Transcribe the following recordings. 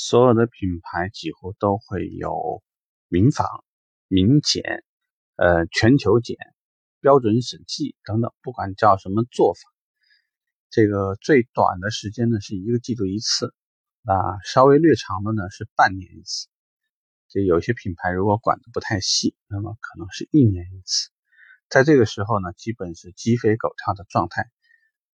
所有的品牌几乎都会有民访、民检、呃全球检、标准审计等等，不管叫什么做法，这个最短的时间呢是一个季度一次，那稍微略长的呢是半年一次。这有些品牌如果管的不太细，那么可能是一年一次。在这个时候呢，基本是鸡飞狗跳的状态。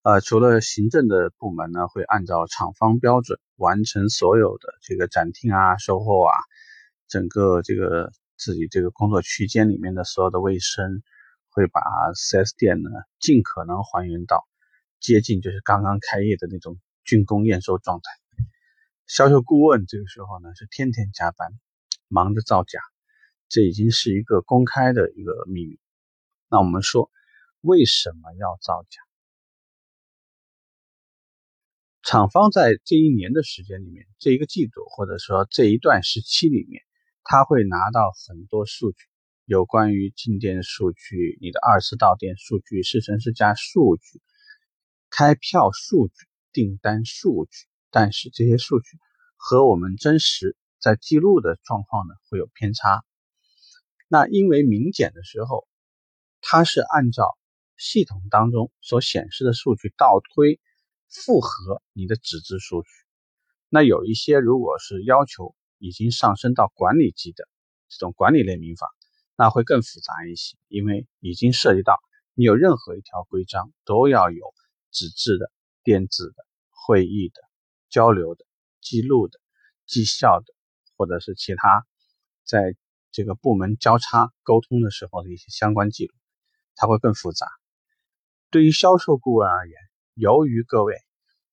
呃，除了行政的部门呢，会按照厂方标准完成所有的这个展厅啊、售后啊，整个这个自己这个工作区间里面的所有的卫生，会把 4S 店呢尽可能还原到接近就是刚刚开业的那种竣工验收状态。销售顾问这个时候呢是天天加班，忙着造假，这已经是一个公开的一个秘密。那我们说，为什么要造假？厂方在这一年的时间里面，这一个季度或者说这一段时期里面，他会拿到很多数据，有关于进店数据、你的二次到店数据、试乘试驾数据、开票数据、订单数据。但是这些数据和我们真实在记录的状况呢，会有偏差。那因为明检的时候，它是按照系统当中所显示的数据倒推。复合你的纸质数据，那有一些如果是要求已经上升到管理级的这种管理类民法，那会更复杂一些，因为已经涉及到你有任何一条规章都要有纸质的、电子的、会议的、交流的、记录的、绩效的，或者是其他在这个部门交叉沟通的时候的一些相关记录，它会更复杂。对于销售顾问而言，由于各位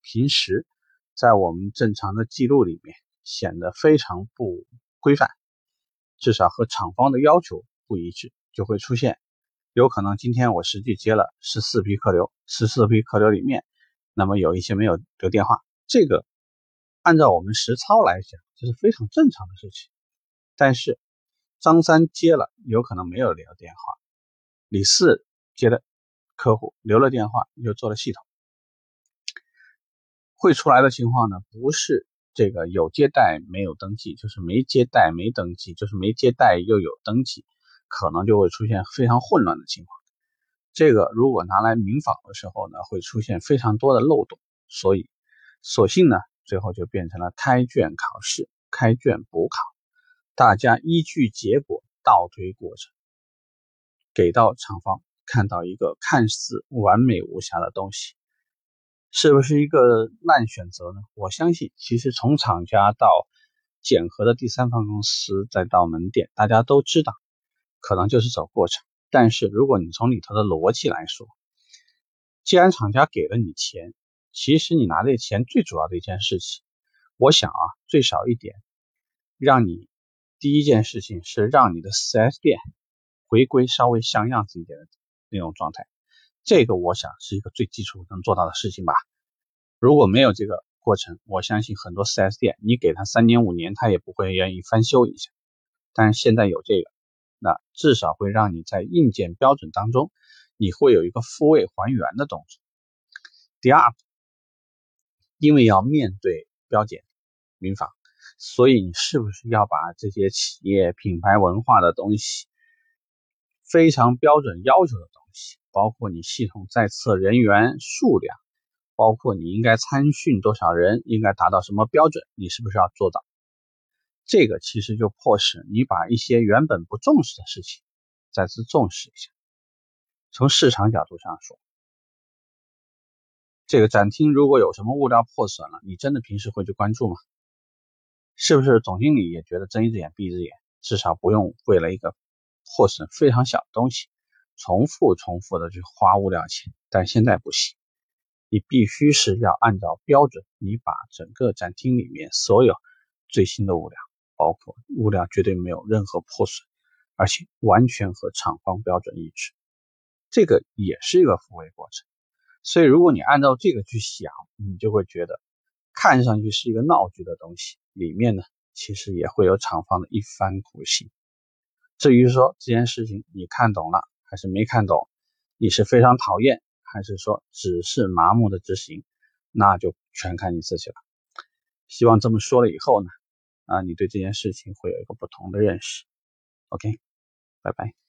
平时在我们正常的记录里面显得非常不规范，至少和厂方的要求不一致，就会出现有可能今天我实际接了十四批客流，十四批客流里面，那么有一些没有留电话，这个按照我们实操来讲，这是非常正常的事情。但是张三接了，有可能没有留电话；李四接了客户留了电话，又做了系统。会出来的情况呢，不是这个有接待没有登记，就是没接待没登记，就是没接待又有登记，可能就会出现非常混乱的情况。这个如果拿来民访的时候呢，会出现非常多的漏洞，所以索性呢，最后就变成了开卷考试，开卷补考，大家依据结果倒推过程，给到厂方看到一个看似完美无瑕的东西。是不是一个烂选择呢？我相信，其实从厂家到检核的第三方公司，再到门店，大家都知道，可能就是走过程。但是，如果你从里头的逻辑来说，既然厂家给了你钱，其实你拿这钱最主要的一件事情，我想啊，最少一点，让你第一件事情是让你的 4S 店回归稍微像样子一点的那种状态。这个我想是一个最基础能做到的事情吧。如果没有这个过程，我相信很多 4S 店，你给他三年五年，他也不会愿意翻修一下。但是现在有这个，那至少会让你在硬件标准当中，你会有一个复位还原的动作。第二，因为要面对标检、民法，所以你是不是要把这些企业品牌文化的东西，非常标准要求的东西？包括你系统在册人员数量，包括你应该参训多少人，应该达到什么标准，你是不是要做到？这个其实就迫使你把一些原本不重视的事情再次重视一下。从市场角度上说，这个展厅如果有什么物料破损了，你真的平时会去关注吗？是不是总经理也觉得睁一只眼闭一只眼，至少不用为了一个破损非常小的东西？重复重复的去花物料钱，但现在不行，你必须是要按照标准，你把整个展厅里面所有最新的物料，包括物料绝对没有任何破损，而且完全和厂方标准一致，这个也是一个复位过程。所以如果你按照这个去想，你就会觉得看上去是一个闹剧的东西，里面呢其实也会有厂方的一番苦心。至于说这件事情你看懂了。还是没看懂，你是非常讨厌，还是说只是麻木的执行，那就全看你自己了。希望这么说了以后呢，啊，你对这件事情会有一个不同的认识。OK，拜拜。